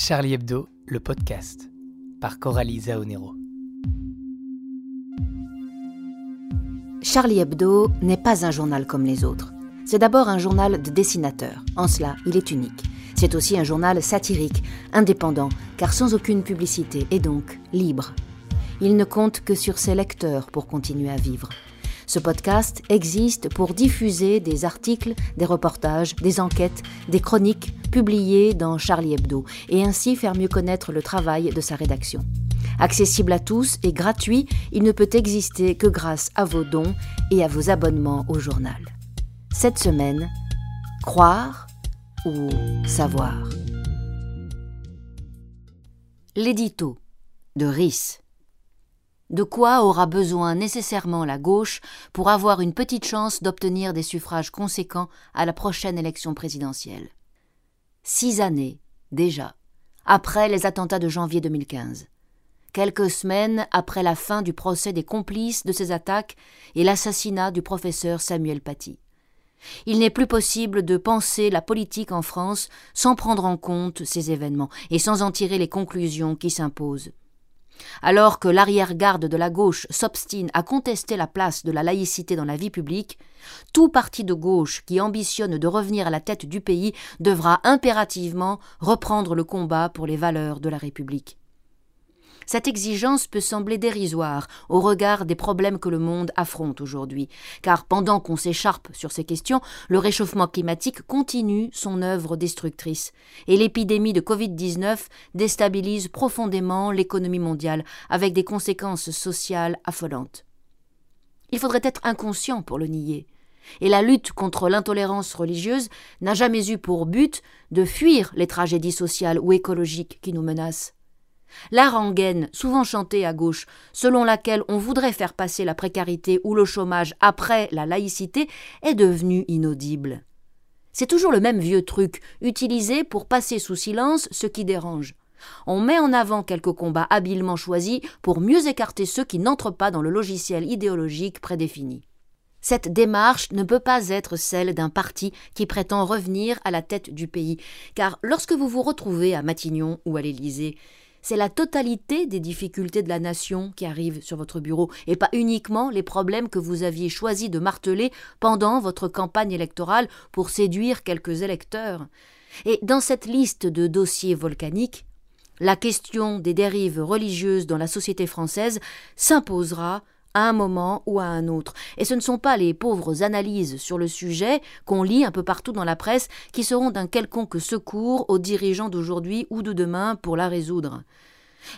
Charlie Hebdo, le podcast, par Coralie Zaonero. Charlie Hebdo n'est pas un journal comme les autres. C'est d'abord un journal de dessinateurs. En cela, il est unique. C'est aussi un journal satirique, indépendant, car sans aucune publicité et donc libre. Il ne compte que sur ses lecteurs pour continuer à vivre. Ce podcast existe pour diffuser des articles, des reportages, des enquêtes, des chroniques publiées dans Charlie Hebdo et ainsi faire mieux connaître le travail de sa rédaction. Accessible à tous et gratuit, il ne peut exister que grâce à vos dons et à vos abonnements au journal. Cette semaine, croire ou savoir? L'édito de RIS. De quoi aura besoin nécessairement la gauche pour avoir une petite chance d'obtenir des suffrages conséquents à la prochaine élection présidentielle? Six années, déjà, après les attentats de janvier 2015. Quelques semaines après la fin du procès des complices de ces attaques et l'assassinat du professeur Samuel Paty. Il n'est plus possible de penser la politique en France sans prendre en compte ces événements et sans en tirer les conclusions qui s'imposent. Alors que l'arrière-garde de la gauche s'obstine à contester la place de la laïcité dans la vie publique, tout parti de gauche qui ambitionne de revenir à la tête du pays devra impérativement reprendre le combat pour les valeurs de la République. Cette exigence peut sembler dérisoire au regard des problèmes que le monde affronte aujourd'hui, car pendant qu'on s'écharpe sur ces questions, le réchauffement climatique continue son œuvre destructrice, et l'épidémie de Covid-19 déstabilise profondément l'économie mondiale, avec des conséquences sociales affolantes. Il faudrait être inconscient pour le nier. Et la lutte contre l'intolérance religieuse n'a jamais eu pour but de fuir les tragédies sociales ou écologiques qui nous menacent. La rengaine, souvent chantée à gauche, selon laquelle on voudrait faire passer la précarité ou le chômage après la laïcité, est devenue inaudible. C'est toujours le même vieux truc, utilisé pour passer sous silence ce qui dérange. On met en avant quelques combats habilement choisis pour mieux écarter ceux qui n'entrent pas dans le logiciel idéologique prédéfini. Cette démarche ne peut pas être celle d'un parti qui prétend revenir à la tête du pays, car lorsque vous vous retrouvez à Matignon ou à l'Élysée, c'est la totalité des difficultés de la nation qui arrivent sur votre bureau, et pas uniquement les problèmes que vous aviez choisi de marteler pendant votre campagne électorale pour séduire quelques électeurs. Et dans cette liste de dossiers volcaniques, la question des dérives religieuses dans la société française s'imposera à un moment ou à un autre. Et ce ne sont pas les pauvres analyses sur le sujet qu'on lit un peu partout dans la presse qui seront d'un quelconque secours aux dirigeants d'aujourd'hui ou de demain pour la résoudre.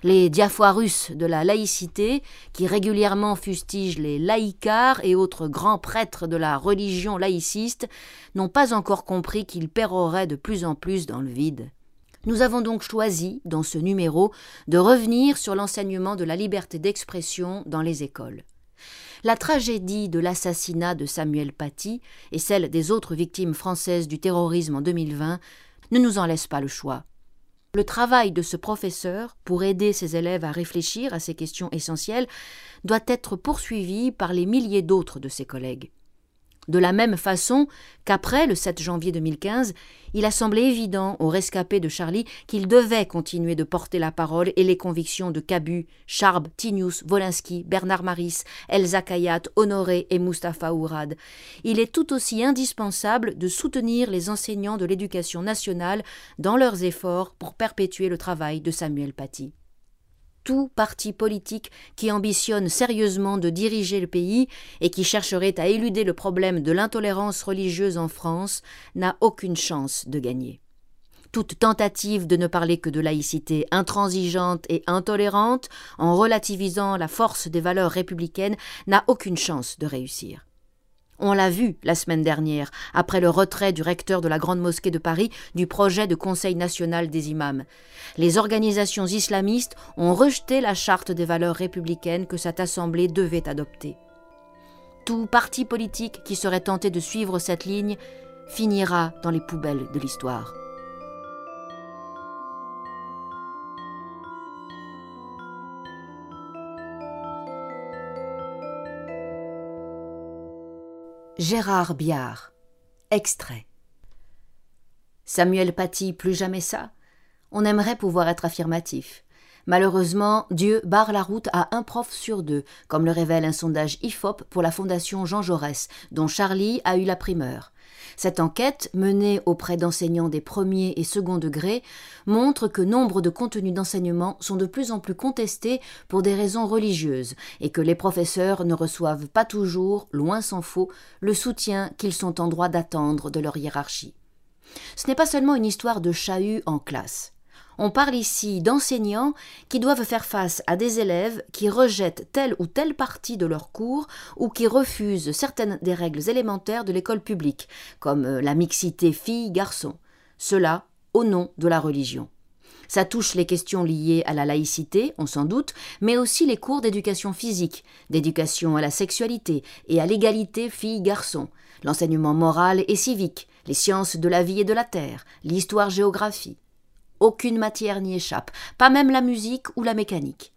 Les diafoirus de la laïcité, qui régulièrement fustigent les laïcars et autres grands prêtres de la religion laïciste, n'ont pas encore compris qu'ils péroraient de plus en plus dans le vide. Nous avons donc choisi, dans ce numéro, de revenir sur l'enseignement de la liberté d'expression dans les écoles. La tragédie de l'assassinat de Samuel Paty et celle des autres victimes françaises du terrorisme en 2020 ne nous en laissent pas le choix. Le travail de ce professeur pour aider ses élèves à réfléchir à ces questions essentielles doit être poursuivi par les milliers d'autres de ses collègues. De la même façon qu'après le 7 janvier 2015, il a semblé évident aux rescapés de Charlie qu'il devait continuer de porter la parole et les convictions de Cabu, Charb, Tinius, Wolinski, Bernard Maris, Elsa Kayat, Honoré et Mustapha Ourad. Il est tout aussi indispensable de soutenir les enseignants de l'éducation nationale dans leurs efforts pour perpétuer le travail de Samuel Paty tout parti politique qui ambitionne sérieusement de diriger le pays et qui chercherait à éluder le problème de l'intolérance religieuse en France n'a aucune chance de gagner. Toute tentative de ne parler que de laïcité intransigeante et intolérante, en relativisant la force des valeurs républicaines, n'a aucune chance de réussir. On l'a vu la semaine dernière, après le retrait du recteur de la Grande Mosquée de Paris du projet de Conseil national des imams. Les organisations islamistes ont rejeté la charte des valeurs républicaines que cette assemblée devait adopter. Tout parti politique qui serait tenté de suivre cette ligne finira dans les poubelles de l'histoire. Gérard Biard. Extrait. Samuel Paty, plus jamais ça? On aimerait pouvoir être affirmatif. Malheureusement, Dieu barre la route à un prof sur deux, comme le révèle un sondage IFOP pour la Fondation Jean Jaurès, dont Charlie a eu la primeur. Cette enquête, menée auprès d'enseignants des premiers et second degrés, montre que nombre de contenus d'enseignement sont de plus en plus contestés pour des raisons religieuses et que les professeurs ne reçoivent pas toujours, loin s'en faut, le soutien qu'ils sont en droit d'attendre de leur hiérarchie. Ce n'est pas seulement une histoire de chahut en classe. On parle ici d'enseignants qui doivent faire face à des élèves qui rejettent telle ou telle partie de leur cours ou qui refusent certaines des règles élémentaires de l'école publique, comme euh, la mixité filles-garçons. Cela au nom de la religion. Ça touche les questions liées à la laïcité, on s'en doute, mais aussi les cours d'éducation physique, d'éducation à la sexualité et à l'égalité filles-garçons, l'enseignement moral et civique, les sciences de la vie et de la terre, l'histoire-géographie. Aucune matière n'y échappe, pas même la musique ou la mécanique.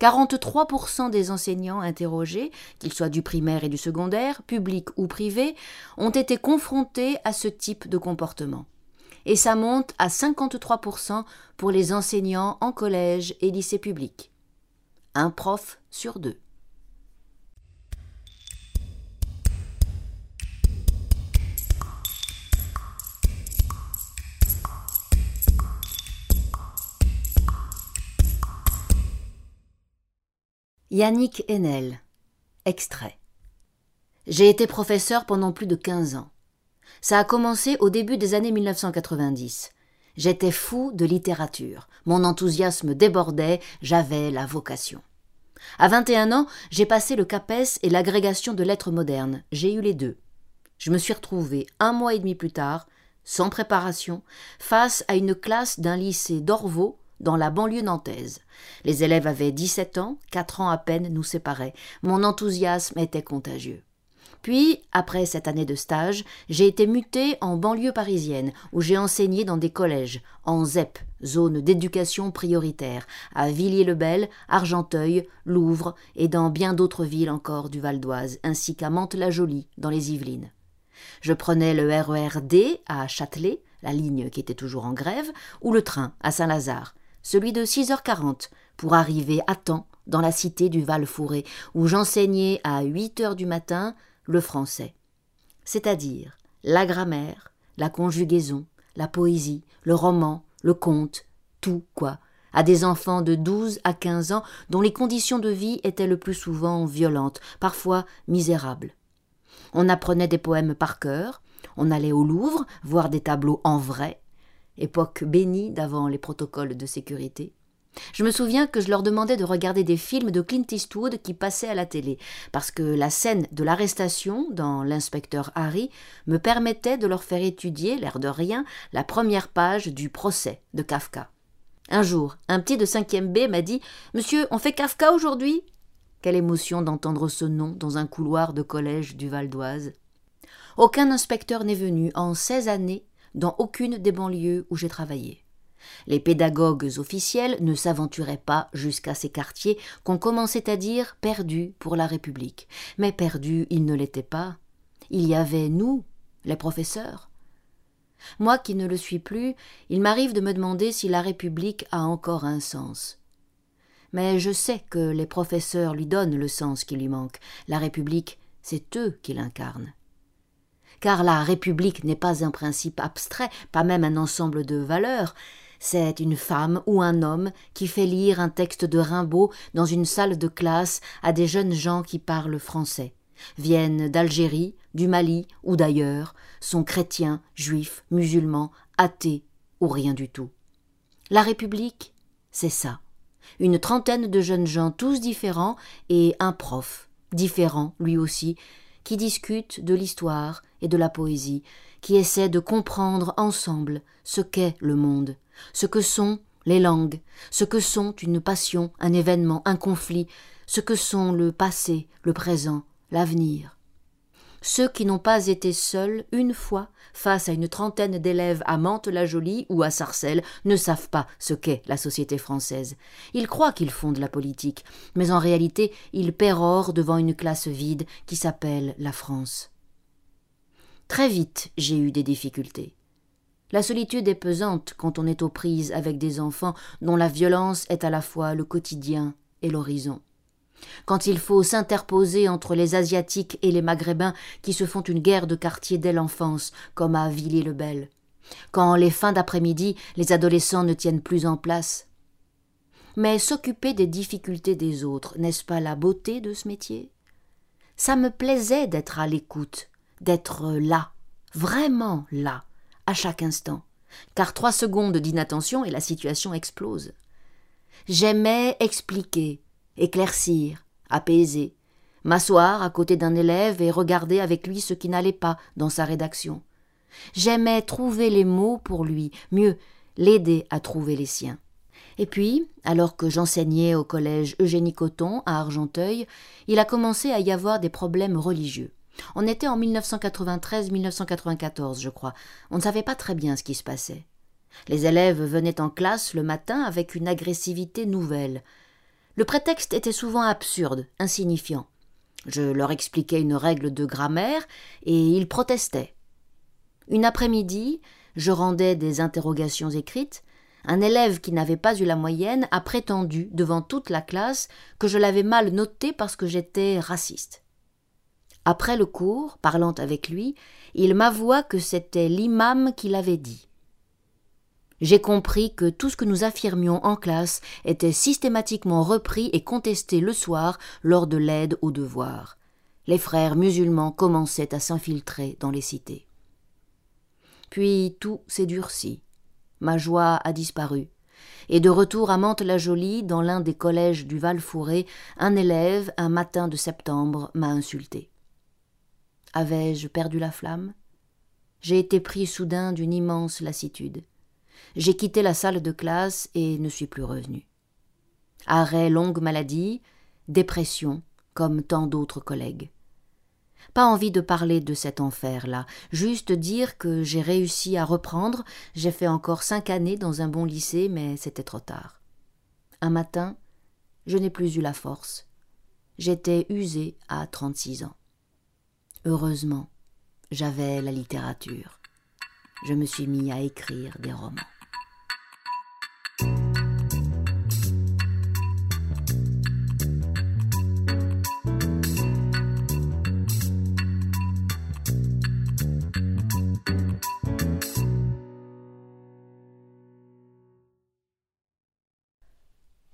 43% des enseignants interrogés, qu'ils soient du primaire et du secondaire, publics ou privés, ont été confrontés à ce type de comportement. Et ça monte à 53% pour les enseignants en collège et lycée public. Un prof sur deux. Yannick Enel. Extrait. J'ai été professeur pendant plus de quinze ans. Ça a commencé au début des années 1990. J'étais fou de littérature. Mon enthousiasme débordait, j'avais la vocation. À 21 ans, j'ai passé le CAPES et l'agrégation de lettres modernes. J'ai eu les deux. Je me suis retrouvé un mois et demi plus tard, sans préparation, face à une classe d'un lycée d'Orvaux dans la banlieue nantaise. Les élèves avaient 17 ans, quatre ans à peine nous séparaient. Mon enthousiasme était contagieux. Puis, après cette année de stage, j'ai été muté en banlieue parisienne, où j'ai enseigné dans des collèges, en ZEP, zone d'éducation prioritaire, à Villiers-le-Bel, Argenteuil, Louvre et dans bien d'autres villes encore du Val d'Oise, ainsi qu'à Mantes-la-Jolie, dans les Yvelines. Je prenais le RER à Châtelet, la ligne qui était toujours en grève, ou le train à Saint-Lazare celui de 6h40, pour arriver à temps dans la cité du Val-Fouré, où j'enseignais à 8 heures du matin le français. C'est-à-dire la grammaire, la conjugaison, la poésie, le roman, le conte, tout quoi, à des enfants de 12 à 15 ans dont les conditions de vie étaient le plus souvent violentes, parfois misérables. On apprenait des poèmes par cœur, on allait au Louvre voir des tableaux en vrai, époque bénie d'avant les protocoles de sécurité. Je me souviens que je leur demandais de regarder des films de Clint Eastwood qui passaient à la télé, parce que la scène de l'arrestation dans l'inspecteur Harry me permettait de leur faire étudier, l'air de rien, la première page du procès de Kafka. Un jour, un petit de cinquième B m'a dit Monsieur, on fait Kafka aujourd'hui? Quelle émotion d'entendre ce nom dans un couloir de collège du Val d'Oise. Aucun inspecteur n'est venu en seize années dans aucune des banlieues où j'ai travaillé. Les pédagogues officiels ne s'aventuraient pas jusqu'à ces quartiers qu'on commençait à dire perdus pour la République. Mais perdus, ils ne l'étaient pas. Il y avait nous, les professeurs. Moi qui ne le suis plus, il m'arrive de me demander si la République a encore un sens. Mais je sais que les professeurs lui donnent le sens qui lui manque. La République, c'est eux qui l'incarnent car la République n'est pas un principe abstrait, pas même un ensemble de valeurs, c'est une femme ou un homme qui fait lire un texte de Rimbaud dans une salle de classe à des jeunes gens qui parlent français, viennent d'Algérie, du Mali ou d'ailleurs, sont chrétiens, juifs, musulmans, athées ou rien du tout. La République, c'est ça. Une trentaine de jeunes gens tous différents et un prof, différent lui aussi, qui discutent de l'histoire et de la poésie, qui essaient de comprendre ensemble ce qu'est le monde, ce que sont les langues, ce que sont une passion, un événement, un conflit, ce que sont le passé, le présent, l'avenir. Ceux qui n'ont pas été seuls une fois face à une trentaine d'élèves à Mantes-la-Jolie ou à Sarcelles ne savent pas ce qu'est la société française. Ils croient qu'ils font de la politique, mais en réalité ils pérorent devant une classe vide qui s'appelle la France. Très vite j'ai eu des difficultés. La solitude est pesante quand on est aux prises avec des enfants dont la violence est à la fois le quotidien et l'horizon. Quand il faut s'interposer entre les Asiatiques et les Maghrébins qui se font une guerre de quartier dès l'enfance, comme à Villiers-le-Bel. Quand les fins d'après-midi, les adolescents ne tiennent plus en place. Mais s'occuper des difficultés des autres, n'est-ce pas la beauté de ce métier? Ça me plaisait d'être à l'écoute, d'être là, vraiment là, à chaque instant, car trois secondes d'inattention et la situation explose. J'aimais expliquer, éclaircir, apaiser, m'asseoir à côté d'un élève et regarder avec lui ce qui n'allait pas dans sa rédaction. J'aimais trouver les mots pour lui, mieux, l'aider à trouver les siens. Et puis, alors que j'enseignais au collège Eugénie Coton à Argenteuil, il a commencé à y avoir des problèmes religieux. On était en 1993-1994, je crois. On ne savait pas très bien ce qui se passait. Les élèves venaient en classe le matin avec une agressivité nouvelle. Le prétexte était souvent absurde, insignifiant. Je leur expliquais une règle de grammaire et ils protestaient. Une après-midi, je rendais des interrogations écrites. Un élève qui n'avait pas eu la moyenne a prétendu devant toute la classe que je l'avais mal noté parce que j'étais raciste. Après le cours, parlant avec lui, il m'avoua que c'était l'imam qui l'avait dit. J'ai compris que tout ce que nous affirmions en classe était systématiquement repris et contesté le soir lors de l'aide aux devoirs. Les frères musulmans commençaient à s'infiltrer dans les cités. Puis tout s'est durci. Ma joie a disparu. Et de retour à Mantes-la-Jolie, dans l'un des collèges du Val-Fouré, un élève, un matin de septembre, m'a insulté. Avais-je perdu la flamme? J'ai été pris soudain d'une immense lassitude. J'ai quitté la salle de classe et ne suis plus revenu. Arrêt longue maladie, dépression, comme tant d'autres collègues. Pas envie de parler de cet enfer-là, juste dire que j'ai réussi à reprendre, j'ai fait encore cinq années dans un bon lycée, mais c'était trop tard. Un matin, je n'ai plus eu la force. J'étais usé à trente-six ans. Heureusement, j'avais la littérature. Je me suis mis à écrire des romans.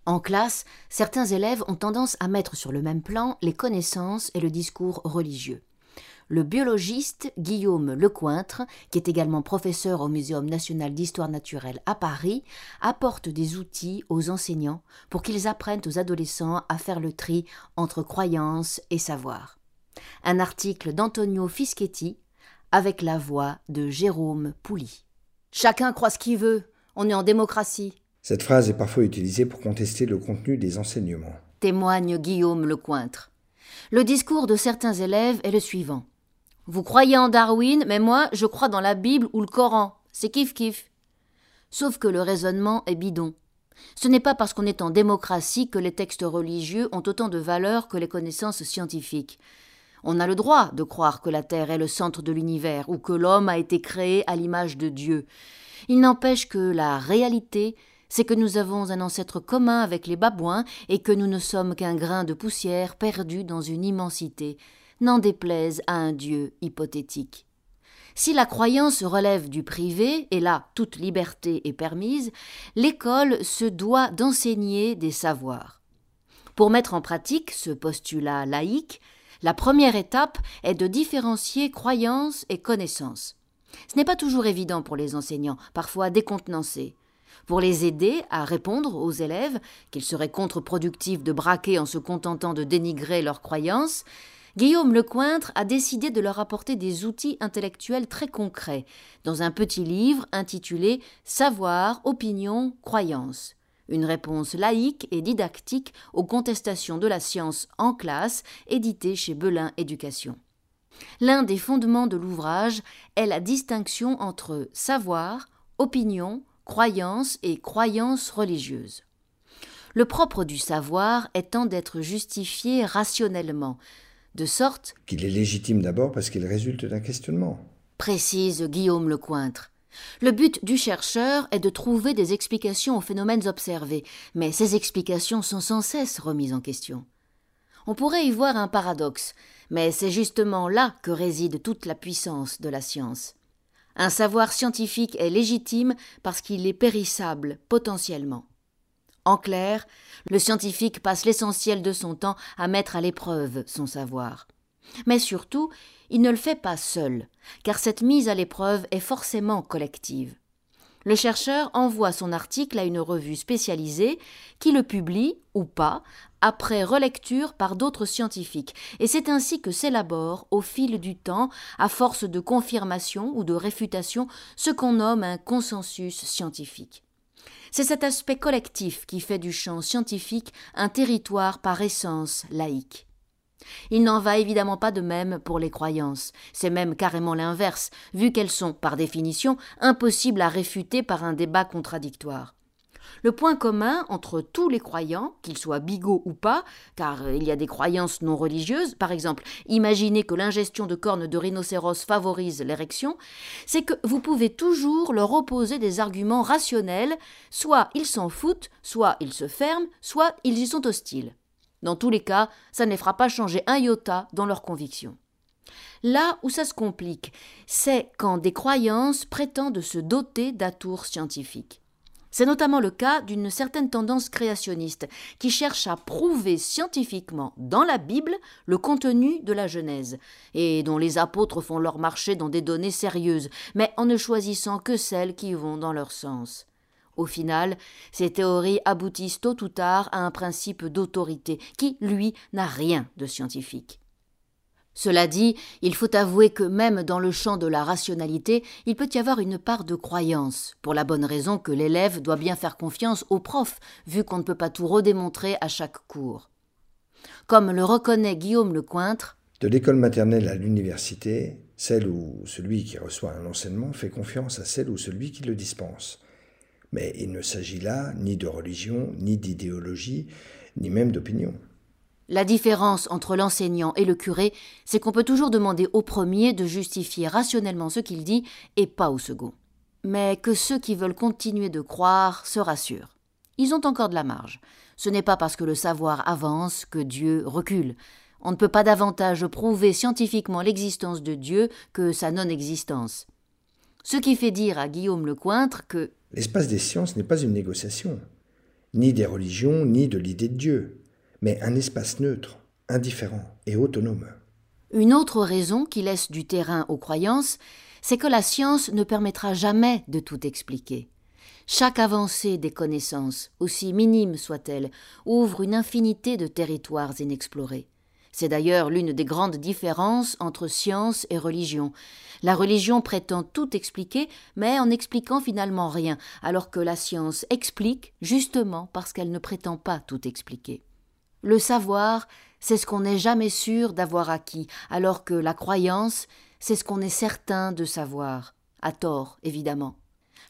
En classe, certains élèves ont tendance à mettre sur le même plan les connaissances et le discours religieux le biologiste Guillaume Lecointre, qui est également professeur au Muséum national d'histoire naturelle à Paris, apporte des outils aux enseignants pour qu'ils apprennent aux adolescents à faire le tri entre croyance et savoir. Un article d'Antonio Fischetti avec la voix de Jérôme Pouli. Chacun croit ce qu'il veut, on est en démocratie. Cette phrase est parfois utilisée pour contester le contenu des enseignements. Témoigne Guillaume Lecointre. Le discours de certains élèves est le suivant. Vous croyez en Darwin, mais moi, je crois dans la Bible ou le Coran. C'est kiff-kiff. Sauf que le raisonnement est bidon. Ce n'est pas parce qu'on est en démocratie que les textes religieux ont autant de valeur que les connaissances scientifiques. On a le droit de croire que la Terre est le centre de l'univers ou que l'homme a été créé à l'image de Dieu. Il n'empêche que la réalité, c'est que nous avons un ancêtre commun avec les babouins et que nous ne sommes qu'un grain de poussière perdu dans une immensité n'en déplaise à un Dieu hypothétique. Si la croyance relève du privé, et là toute liberté est permise, l'école se doit d'enseigner des savoirs. Pour mettre en pratique ce postulat laïque, la première étape est de différencier croyance et connaissance. Ce n'est pas toujours évident pour les enseignants, parfois décontenancés. Pour les aider à répondre aux élèves qu'il serait contre-productif de braquer en se contentant de dénigrer leurs croyances, Guillaume Lecointre a décidé de leur apporter des outils intellectuels très concrets dans un petit livre intitulé Savoir, opinion, croyance. Une réponse laïque et didactique aux contestations de la science en classe, édité chez Belin Éducation. L'un des fondements de l'ouvrage est la distinction entre savoir, opinion, croyance et croyance religieuse. Le propre du savoir étant d'être justifié rationnellement, de sorte qu'il est légitime d'abord parce qu'il résulte d'un questionnement. Précise Guillaume Lecointre. Le but du chercheur est de trouver des explications aux phénomènes observés, mais ces explications sont sans cesse remises en question. On pourrait y voir un paradoxe, mais c'est justement là que réside toute la puissance de la science. Un savoir scientifique est légitime parce qu'il est périssable potentiellement. En clair, le scientifique passe l'essentiel de son temps à mettre à l'épreuve son savoir. Mais surtout, il ne le fait pas seul, car cette mise à l'épreuve est forcément collective. Le chercheur envoie son article à une revue spécialisée qui le publie, ou pas, après relecture par d'autres scientifiques, et c'est ainsi que s'élabore, au fil du temps, à force de confirmation ou de réfutation, ce qu'on nomme un consensus scientifique. C'est cet aspect collectif qui fait du champ scientifique un territoire par essence laïque. Il n'en va évidemment pas de même pour les croyances, c'est même carrément l'inverse, vu qu'elles sont, par définition, impossibles à réfuter par un débat contradictoire. Le point commun entre tous les croyants, qu'ils soient bigots ou pas, car il y a des croyances non religieuses, par exemple, imaginez que l'ingestion de cornes de rhinocéros favorise l'érection, c'est que vous pouvez toujours leur opposer des arguments rationnels, soit ils s'en foutent, soit ils se ferment, soit ils y sont hostiles. Dans tous les cas, ça ne les fera pas changer un iota dans leurs convictions. Là où ça se complique, c'est quand des croyances prétendent se doter d'atours scientifiques. C'est notamment le cas d'une certaine tendance créationniste qui cherche à prouver scientifiquement dans la Bible le contenu de la Genèse, et dont les apôtres font leur marché dans des données sérieuses, mais en ne choisissant que celles qui vont dans leur sens. Au final, ces théories aboutissent tôt ou tard à un principe d'autorité qui, lui, n'a rien de scientifique. Cela dit, il faut avouer que même dans le champ de la rationalité, il peut y avoir une part de croyance, pour la bonne raison que l'élève doit bien faire confiance au prof, vu qu'on ne peut pas tout redémontrer à chaque cours. Comme le reconnaît Guillaume Lecointre, de l'école maternelle à l'université, celle où celui qui reçoit un enseignement fait confiance à celle ou celui qui le dispense. Mais il ne s'agit là ni de religion, ni d'idéologie, ni même d'opinion. La différence entre l'enseignant et le curé, c'est qu'on peut toujours demander au premier de justifier rationnellement ce qu'il dit et pas au second. Mais que ceux qui veulent continuer de croire se rassurent. Ils ont encore de la marge. Ce n'est pas parce que le savoir avance que Dieu recule. On ne peut pas davantage prouver scientifiquement l'existence de Dieu que sa non-existence. Ce qui fait dire à Guillaume Lecointre que L'espace des sciences n'est pas une négociation, ni des religions, ni de l'idée de Dieu, mais un espace neutre, indifférent et autonome. Une autre raison qui laisse du terrain aux croyances, c'est que la science ne permettra jamais de tout expliquer. Chaque avancée des connaissances, aussi minime soit-elle, ouvre une infinité de territoires inexplorés. C'est d'ailleurs l'une des grandes différences entre science et religion. La religion prétend tout expliquer, mais en expliquant finalement rien, alors que la science explique justement parce qu'elle ne prétend pas tout expliquer. Le savoir, c'est ce qu'on n'est jamais sûr d'avoir acquis, alors que la croyance, c'est ce qu'on est certain de savoir, à tort évidemment.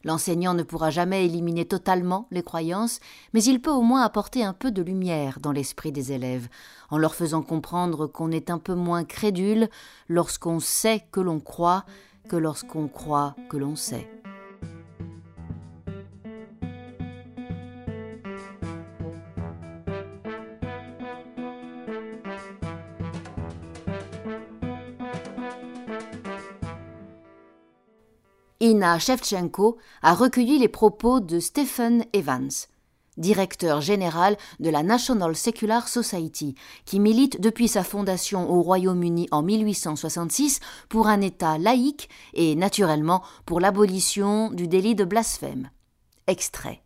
L'enseignant ne pourra jamais éliminer totalement les croyances, mais il peut au moins apporter un peu de lumière dans l'esprit des élèves, en leur faisant comprendre qu'on est un peu moins crédule lorsqu'on sait que l'on croit que lorsqu'on croit que l'on sait. Ina Shevchenko a recueilli les propos de Stephen Evans, directeur général de la National Secular Society, qui milite depuis sa fondation au Royaume-Uni en 1866 pour un État laïque et naturellement pour l'abolition du délit de blasphème. Extrait.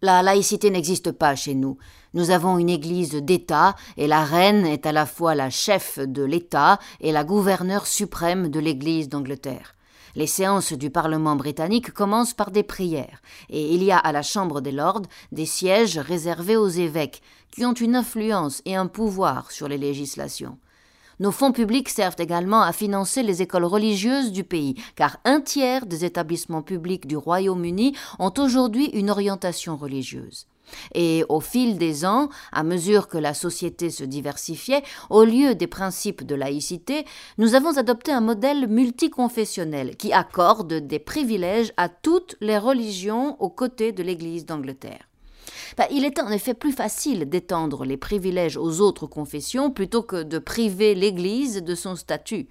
La laïcité n'existe pas chez nous. Nous avons une Église d'État et la reine est à la fois la chef de l'État et la gouverneure suprême de l'Église d'Angleterre. Les séances du Parlement britannique commencent par des prières, et il y a à la Chambre des Lords des sièges réservés aux évêques, qui ont une influence et un pouvoir sur les législations. Nos fonds publics servent également à financer les écoles religieuses du pays, car un tiers des établissements publics du Royaume-Uni ont aujourd'hui une orientation religieuse. Et au fil des ans, à mesure que la société se diversifiait, au lieu des principes de laïcité, nous avons adopté un modèle multiconfessionnel qui accorde des privilèges à toutes les religions aux côtés de l'Église d'Angleterre. Bah, il est en effet plus facile d'étendre les privilèges aux autres confessions plutôt que de priver l'Église de son statut.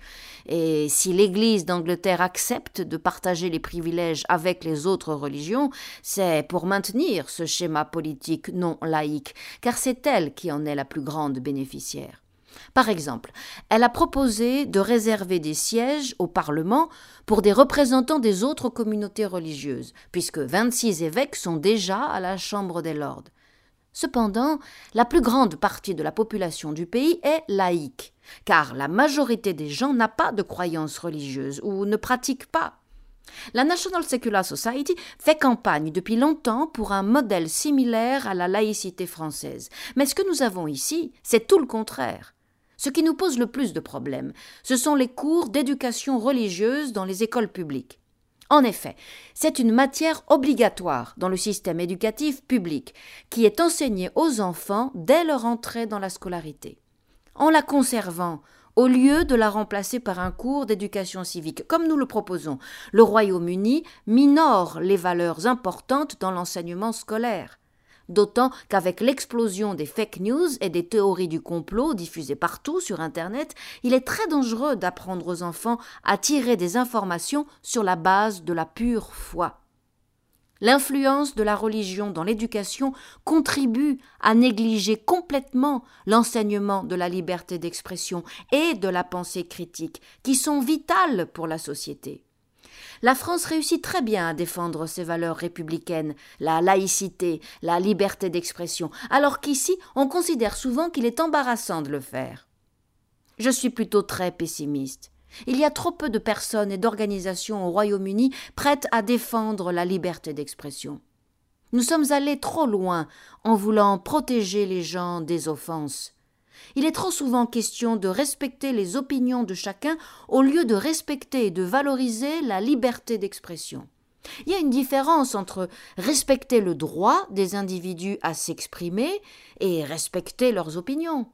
Et si l'Église d'Angleterre accepte de partager les privilèges avec les autres religions, c'est pour maintenir ce schéma politique non laïque, car c'est elle qui en est la plus grande bénéficiaire. Par exemple, elle a proposé de réserver des sièges au Parlement pour des représentants des autres communautés religieuses, puisque 26 évêques sont déjà à la Chambre des Lords. Cependant, la plus grande partie de la population du pays est laïque, car la majorité des gens n'a pas de croyances religieuses ou ne pratique pas. La National Secular Society fait campagne depuis longtemps pour un modèle similaire à la laïcité française. Mais ce que nous avons ici, c'est tout le contraire. Ce qui nous pose le plus de problèmes, ce sont les cours d'éducation religieuse dans les écoles publiques. En effet, c'est une matière obligatoire dans le système éducatif public, qui est enseignée aux enfants dès leur entrée dans la scolarité. En la conservant, au lieu de la remplacer par un cours d'éducation civique, comme nous le proposons, le Royaume-Uni minore les valeurs importantes dans l'enseignement scolaire d'autant qu'avec l'explosion des fake news et des théories du complot diffusées partout sur Internet, il est très dangereux d'apprendre aux enfants à tirer des informations sur la base de la pure foi. L'influence de la religion dans l'éducation contribue à négliger complètement l'enseignement de la liberté d'expression et de la pensée critique, qui sont vitales pour la société la France réussit très bien à défendre ses valeurs républicaines, la laïcité, la liberté d'expression, alors qu'ici on considère souvent qu'il est embarrassant de le faire. Je suis plutôt très pessimiste. Il y a trop peu de personnes et d'organisations au Royaume-Uni prêtes à défendre la liberté d'expression. Nous sommes allés trop loin en voulant protéger les gens des offenses. Il est trop souvent question de respecter les opinions de chacun au lieu de respecter et de valoriser la liberté d'expression. Il y a une différence entre respecter le droit des individus à s'exprimer et respecter leurs opinions.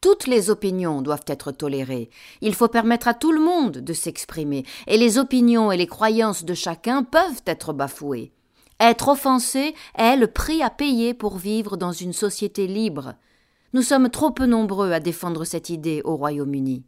Toutes les opinions doivent être tolérées. Il faut permettre à tout le monde de s'exprimer, et les opinions et les croyances de chacun peuvent être bafouées. Être offensé est le prix à payer pour vivre dans une société libre. Nous sommes trop peu nombreux à défendre cette idée au Royaume-Uni.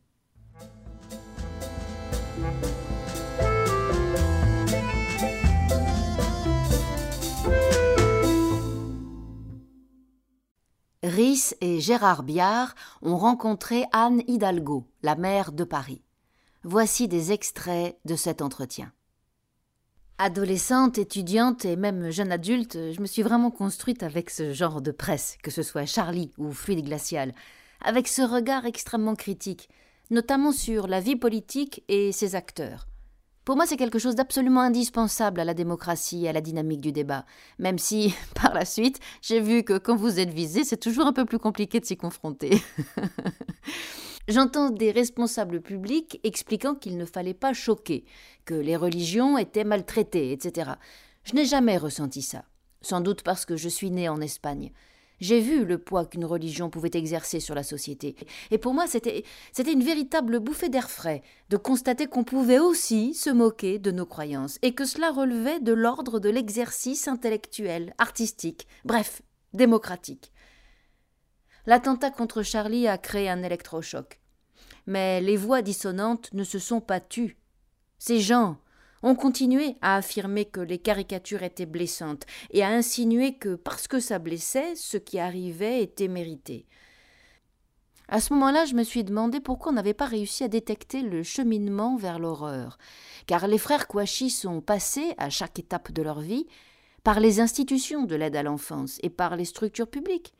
Rhys et Gérard Biard ont rencontré Anne Hidalgo, la maire de Paris. Voici des extraits de cet entretien. Adolescente, étudiante et même jeune adulte, je me suis vraiment construite avec ce genre de presse, que ce soit Charlie ou Fluide Glacial, avec ce regard extrêmement critique, notamment sur la vie politique et ses acteurs. Pour moi, c'est quelque chose d'absolument indispensable à la démocratie et à la dynamique du débat, même si, par la suite, j'ai vu que quand vous êtes visé, c'est toujours un peu plus compliqué de s'y confronter. J'entends des responsables publics expliquant qu'il ne fallait pas choquer, que les religions étaient maltraitées, etc. Je n'ai jamais ressenti ça. Sans doute parce que je suis né en Espagne. J'ai vu le poids qu'une religion pouvait exercer sur la société. Et pour moi, c'était, c'était une véritable bouffée d'air frais de constater qu'on pouvait aussi se moquer de nos croyances et que cela relevait de l'ordre de l'exercice intellectuel, artistique, bref, démocratique. L'attentat contre Charlie a créé un électrochoc. Mais les voix dissonantes ne se sont pas tues. Ces gens ont continué à affirmer que les caricatures étaient blessantes et à insinuer que parce que ça blessait, ce qui arrivait était mérité. À ce moment-là, je me suis demandé pourquoi on n'avait pas réussi à détecter le cheminement vers l'horreur, car les frères Kouachi sont passés, à chaque étape de leur vie, par les institutions de l'aide à l'enfance et par les structures publiques.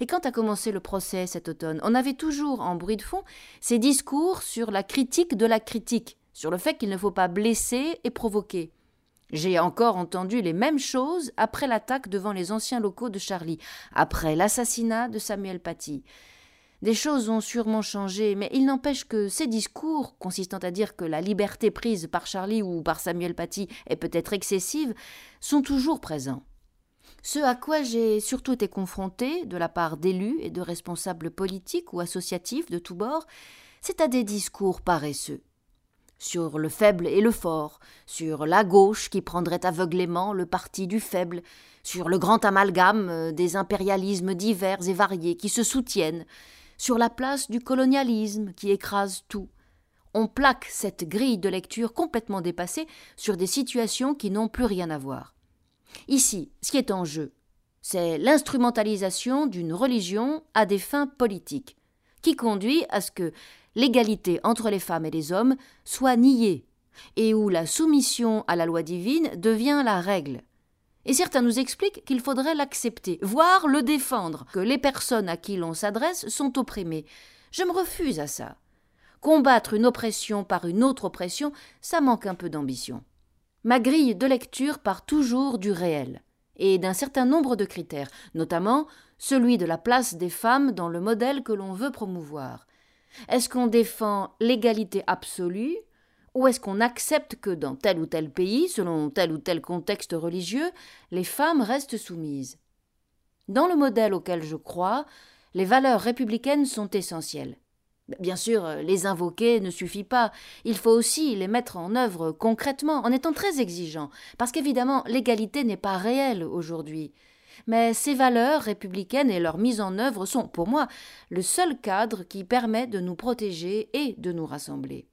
Et quand a commencé le procès cet automne, on avait toujours en bruit de fond ces discours sur la critique de la critique, sur le fait qu'il ne faut pas blesser et provoquer. J'ai encore entendu les mêmes choses après l'attaque devant les anciens locaux de Charlie, après l'assassinat de Samuel Paty. Des choses ont sûrement changé, mais il n'empêche que ces discours, consistant à dire que la liberté prise par Charlie ou par Samuel Paty est peut-être excessive, sont toujours présents. Ce à quoi j'ai surtout été confronté de la part d'élus et de responsables politiques ou associatifs de tous bords, c'est à des discours paresseux. Sur le faible et le fort, sur la gauche qui prendrait aveuglément le parti du faible, sur le grand amalgame euh, des impérialismes divers et variés qui se soutiennent, sur la place du colonialisme qui écrase tout. On plaque cette grille de lecture complètement dépassée sur des situations qui n'ont plus rien à voir. Ici, ce qui est en jeu, c'est l'instrumentalisation d'une religion à des fins politiques, qui conduit à ce que l'égalité entre les femmes et les hommes soit niée, et où la soumission à la loi divine devient la règle. Et certains nous expliquent qu'il faudrait l'accepter, voire le défendre, que les personnes à qui l'on s'adresse sont opprimées. Je me refuse à ça. Combattre une oppression par une autre oppression, ça manque un peu d'ambition. Ma grille de lecture part toujours du réel et d'un certain nombre de critères, notamment celui de la place des femmes dans le modèle que l'on veut promouvoir. Est-ce qu'on défend l'égalité absolue ou est-ce qu'on accepte que dans tel ou tel pays, selon tel ou tel contexte religieux, les femmes restent soumises? Dans le modèle auquel je crois, les valeurs républicaines sont essentielles. Bien sûr, les invoquer ne suffit pas, il faut aussi les mettre en œuvre concrètement, en étant très exigeant, parce qu'évidemment l'égalité n'est pas réelle aujourd'hui. Mais ces valeurs républicaines et leur mise en œuvre sont, pour moi, le seul cadre qui permet de nous protéger et de nous rassembler.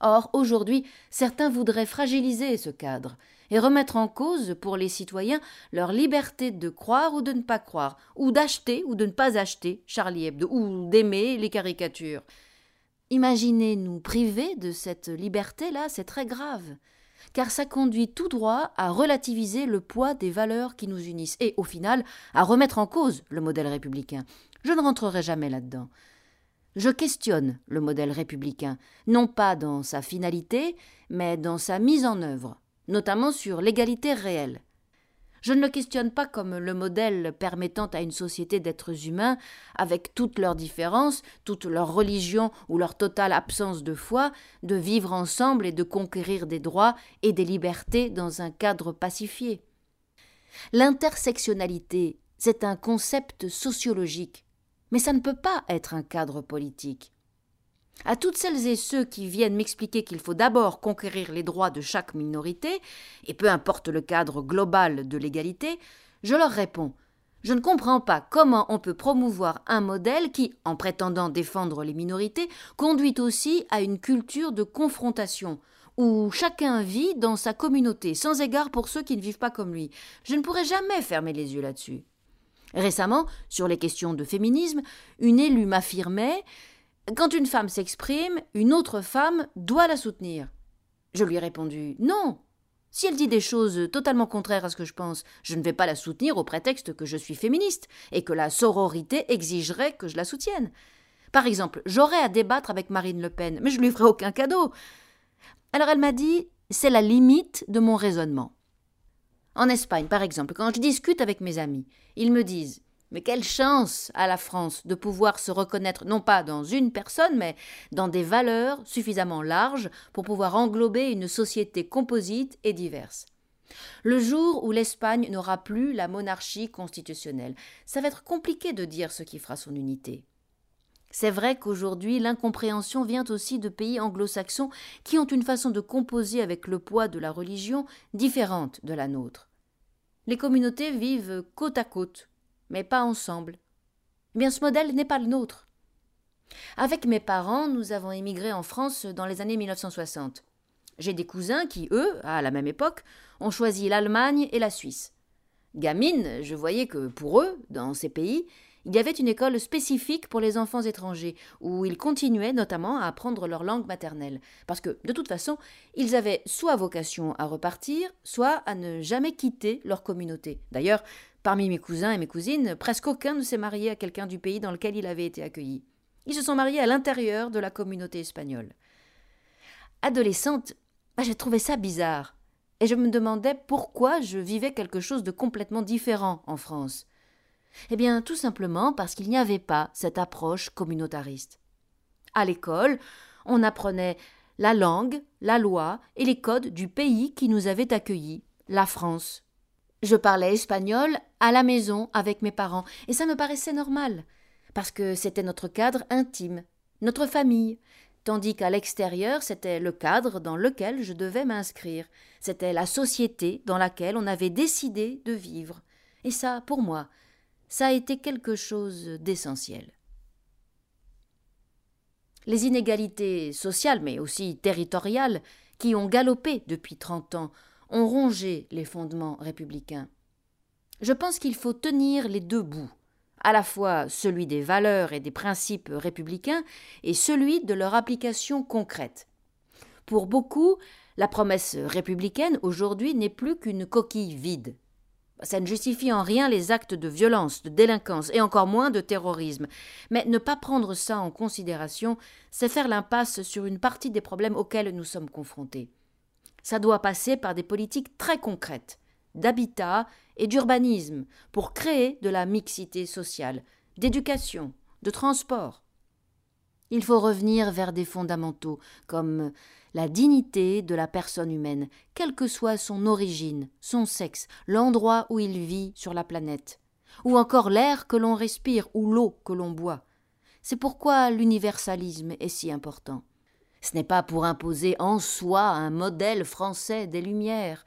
Or, aujourd'hui, certains voudraient fragiliser ce cadre et remettre en cause pour les citoyens leur liberté de croire ou de ne pas croire, ou d'acheter ou de ne pas acheter Charlie Hebdo, ou d'aimer les caricatures. Imaginez nous priver de cette liberté-là, c'est très grave, car ça conduit tout droit à relativiser le poids des valeurs qui nous unissent, et au final à remettre en cause le modèle républicain. Je ne rentrerai jamais là-dedans. Je questionne le modèle républicain, non pas dans sa finalité, mais dans sa mise en œuvre notamment sur l'égalité réelle. Je ne le questionne pas comme le modèle permettant à une société d'êtres humains, avec toutes leurs différences, toute leur religion ou leur totale absence de foi, de vivre ensemble et de conquérir des droits et des libertés dans un cadre pacifié. L'intersectionnalité, c'est un concept sociologique, mais ça ne peut pas être un cadre politique. À toutes celles et ceux qui viennent m'expliquer qu'il faut d'abord conquérir les droits de chaque minorité, et peu importe le cadre global de l'égalité, je leur réponds je ne comprends pas comment on peut promouvoir un modèle qui, en prétendant défendre les minorités, conduit aussi à une culture de confrontation, où chacun vit dans sa communauté, sans égard pour ceux qui ne vivent pas comme lui. Je ne pourrais jamais fermer les yeux là-dessus. Récemment, sur les questions de féminisme, une élue m'affirmait quand une femme s'exprime, une autre femme doit la soutenir. Je lui ai répondu Non. Si elle dit des choses totalement contraires à ce que je pense, je ne vais pas la soutenir au prétexte que je suis féministe et que la sororité exigerait que je la soutienne. Par exemple, j'aurais à débattre avec Marine Le Pen, mais je lui ferai aucun cadeau. Alors elle m'a dit C'est la limite de mon raisonnement. En Espagne, par exemple, quand je discute avec mes amis, ils me disent mais quelle chance à la France de pouvoir se reconnaître non pas dans une personne, mais dans des valeurs suffisamment larges pour pouvoir englober une société composite et diverse. Le jour où l'Espagne n'aura plus la monarchie constitutionnelle, ça va être compliqué de dire ce qui fera son unité. C'est vrai qu'aujourd'hui, l'incompréhension vient aussi de pays anglo-saxons qui ont une façon de composer avec le poids de la religion différente de la nôtre. Les communautés vivent côte à côte, mais pas ensemble. Eh bien, ce modèle n'est pas le nôtre. Avec mes parents, nous avons émigré en France dans les années 1960. J'ai des cousins qui, eux, à la même époque, ont choisi l'Allemagne et la Suisse. Gamine, je voyais que pour eux, dans ces pays, il y avait une école spécifique pour les enfants étrangers, où ils continuaient notamment à apprendre leur langue maternelle, parce que, de toute façon, ils avaient soit vocation à repartir, soit à ne jamais quitter leur communauté. D'ailleurs, Parmi mes cousins et mes cousines, presque aucun ne s'est marié à quelqu'un du pays dans lequel il avait été accueilli. Ils se sont mariés à l'intérieur de la communauté espagnole. Adolescente, bah, j'ai trouvé ça bizarre, et je me demandais pourquoi je vivais quelque chose de complètement différent en France. Eh bien, tout simplement parce qu'il n'y avait pas cette approche communautariste. À l'école, on apprenait la langue, la loi et les codes du pays qui nous avait accueillis, la France. Je parlais espagnol à la maison avec mes parents, et ça me paraissait normal, parce que c'était notre cadre intime, notre famille, tandis qu'à l'extérieur c'était le cadre dans lequel je devais m'inscrire, c'était la société dans laquelle on avait décidé de vivre. Et ça, pour moi, ça a été quelque chose d'essentiel. Les inégalités sociales, mais aussi territoriales, qui ont galopé depuis trente ans, ont rongé les fondements républicains. Je pense qu'il faut tenir les deux bouts, à la fois celui des valeurs et des principes républicains et celui de leur application concrète. Pour beaucoup, la promesse républicaine aujourd'hui n'est plus qu'une coquille vide. Ça ne justifie en rien les actes de violence, de délinquance et encore moins de terrorisme. Mais ne pas prendre ça en considération, c'est faire l'impasse sur une partie des problèmes auxquels nous sommes confrontés. Ça doit passer par des politiques très concrètes, d'habitat et d'urbanisme, pour créer de la mixité sociale, d'éducation, de transport. Il faut revenir vers des fondamentaux, comme la dignité de la personne humaine, quelle que soit son origine, son sexe, l'endroit où il vit sur la planète, ou encore l'air que l'on respire ou l'eau que l'on boit. C'est pourquoi l'universalisme est si important. Ce n'est pas pour imposer en soi un modèle français des Lumières,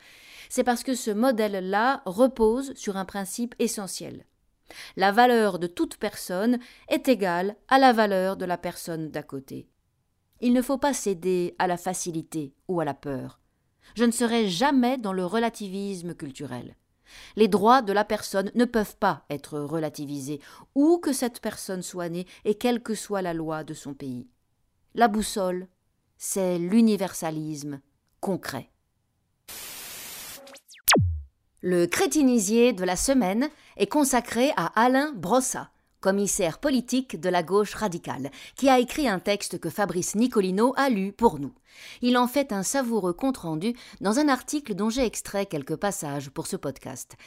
c'est parce que ce modèle-là repose sur un principe essentiel. La valeur de toute personne est égale à la valeur de la personne d'à côté. Il ne faut pas céder à la facilité ou à la peur. Je ne serai jamais dans le relativisme culturel. Les droits de la personne ne peuvent pas être relativisés, où que cette personne soit née et quelle que soit la loi de son pays. La boussole, c'est l'universalisme concret. Le crétinisier de la semaine est consacré à Alain Brossat, commissaire politique de la gauche radicale, qui a écrit un texte que Fabrice Nicolino a lu pour nous. Il en fait un savoureux compte-rendu dans un article dont j'ai extrait quelques passages pour ce podcast.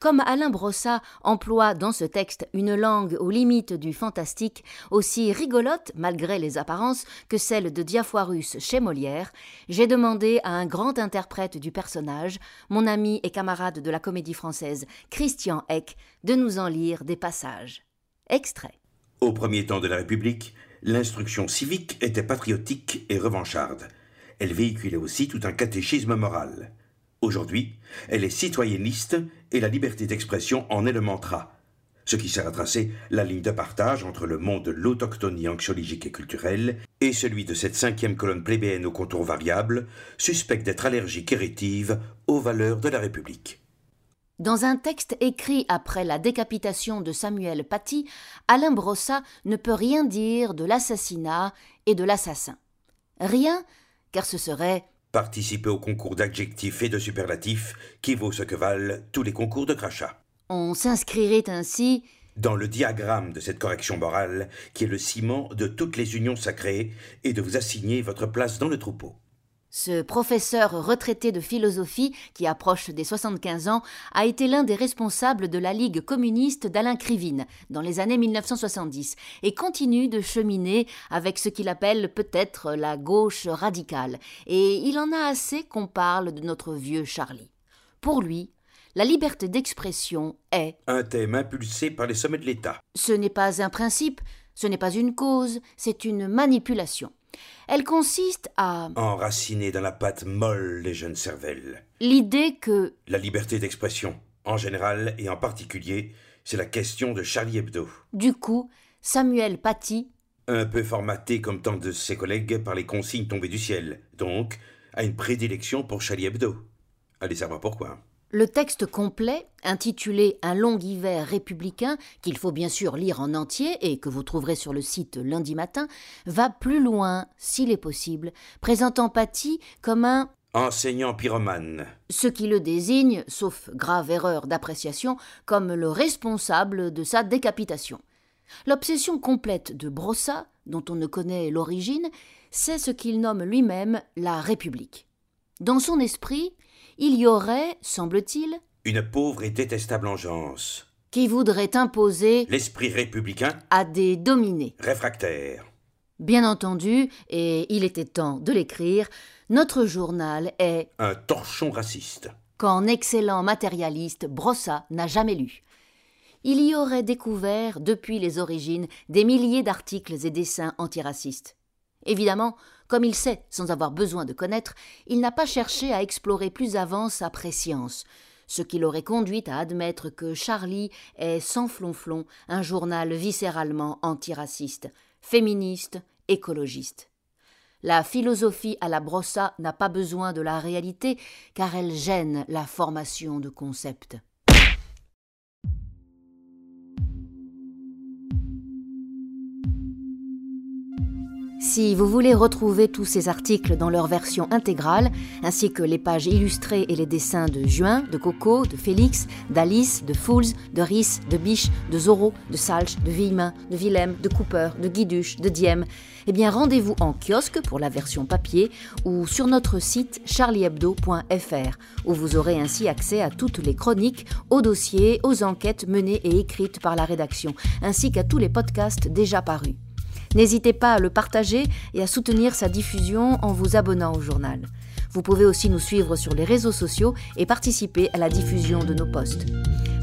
Comme Alain Brossat emploie dans ce texte une langue aux limites du fantastique, aussi rigolote, malgré les apparences, que celle de Diafoirus chez Molière, j'ai demandé à un grand interprète du personnage, mon ami et camarade de la comédie française, Christian Eck, de nous en lire des passages. Extrait. Au premier temps de la République, l'instruction civique était patriotique et revancharde. Elle véhiculait aussi tout un catéchisme moral. Aujourd'hui, elle est citoyenniste et la liberté d'expression en est le mantra, ce qui sert à tracer la ligne de partage entre le monde de l'autochtonie anxiologique et culturelle et celui de cette cinquième colonne plébéenne aux contours variables, suspecte d'être allergique et rétive aux valeurs de la République. Dans un texte écrit après la décapitation de Samuel Paty, Alain Brossat ne peut rien dire de l'assassinat et de l'assassin. Rien, car ce serait participer au concours d'adjectifs et de superlatifs qui vaut ce que valent tous les concours de crachat. On s'inscrirait ainsi dans le diagramme de cette correction morale qui est le ciment de toutes les unions sacrées et de vous assigner votre place dans le troupeau. Ce professeur retraité de philosophie, qui approche des 75 ans, a été l'un des responsables de la Ligue communiste d'Alain Krivine dans les années 1970 et continue de cheminer avec ce qu'il appelle peut-être la gauche radicale. Et il en a assez qu'on parle de notre vieux Charlie. Pour lui, la liberté d'expression est un thème impulsé par les sommets de l'État. Ce n'est pas un principe, ce n'est pas une cause, c'est une manipulation. Elle consiste à enraciner dans la pâte molle des jeunes cervelles. L'idée que la liberté d'expression, en général et en particulier, c'est la question de Charlie Hebdo. Du coup, Samuel Paty, un peu formaté comme tant de ses collègues par les consignes tombées du ciel, donc a une prédilection pour Charlie Hebdo. Allez savoir pourquoi. Le texte complet, intitulé Un long hiver républicain, qu'il faut bien sûr lire en entier et que vous trouverez sur le site lundi matin, va plus loin, s'il est possible, présentant Paty comme un enseignant pyromane. Ce qui le désigne, sauf grave erreur d'appréciation, comme le responsable de sa décapitation. L'obsession complète de Brossat, dont on ne connaît l'origine, c'est ce qu'il nomme lui-même la République. Dans son esprit, il y aurait, semble-t-il, une pauvre et détestable engeance qui voudrait imposer l'esprit républicain à des dominés réfractaires. Bien entendu, et il était temps de l'écrire, notre journal est un torchon raciste. qu'en excellent matérialiste, Brossa n'a jamais lu. Il y aurait découvert, depuis les origines, des milliers d'articles et dessins antiracistes. Évidemment, comme il sait, sans avoir besoin de connaître, il n'a pas cherché à explorer plus avant sa préscience, ce qui l'aurait conduit à admettre que Charlie est sans flonflon un journal viscéralement antiraciste, féministe, écologiste. La philosophie à la brossa n'a pas besoin de la réalité car elle gêne la formation de concepts. Si vous voulez retrouver tous ces articles dans leur version intégrale, ainsi que les pages illustrées et les dessins de Juin, de Coco, de Félix, d'Alice, de Fools, de Rhys, de Biche, de Zorro, de Salch, de Villemin, de Willem, de Cooper, de Guiduche, de Diem, eh bien rendez-vous en kiosque pour la version papier ou sur notre site charliehebdo.fr, où vous aurez ainsi accès à toutes les chroniques, aux dossiers, aux enquêtes menées et écrites par la rédaction, ainsi qu'à tous les podcasts déjà parus. N'hésitez pas à le partager et à soutenir sa diffusion en vous abonnant au journal. Vous pouvez aussi nous suivre sur les réseaux sociaux et participer à la diffusion de nos posts.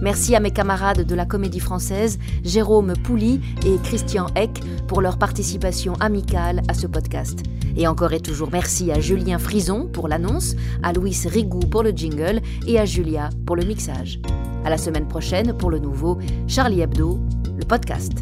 Merci à mes camarades de la Comédie Française, Jérôme Pouli et Christian Eck, pour leur participation amicale à ce podcast. Et encore et toujours merci à Julien Frison pour l'annonce, à Louis Rigou pour le jingle et à Julia pour le mixage. À la semaine prochaine pour le nouveau Charlie Hebdo, le podcast.